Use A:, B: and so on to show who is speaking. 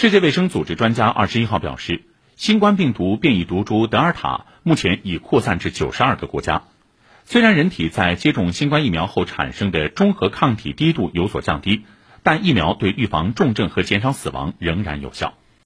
A: 世界卫生组织专家二十一号表示新冠病毒变异毒株德尔塔目前已扩散至九十二个国家。虽然人体在接种新冠疫苗后产生的中和抗体低度有所降低但疫苗对预防重症和减少死亡仍然有效。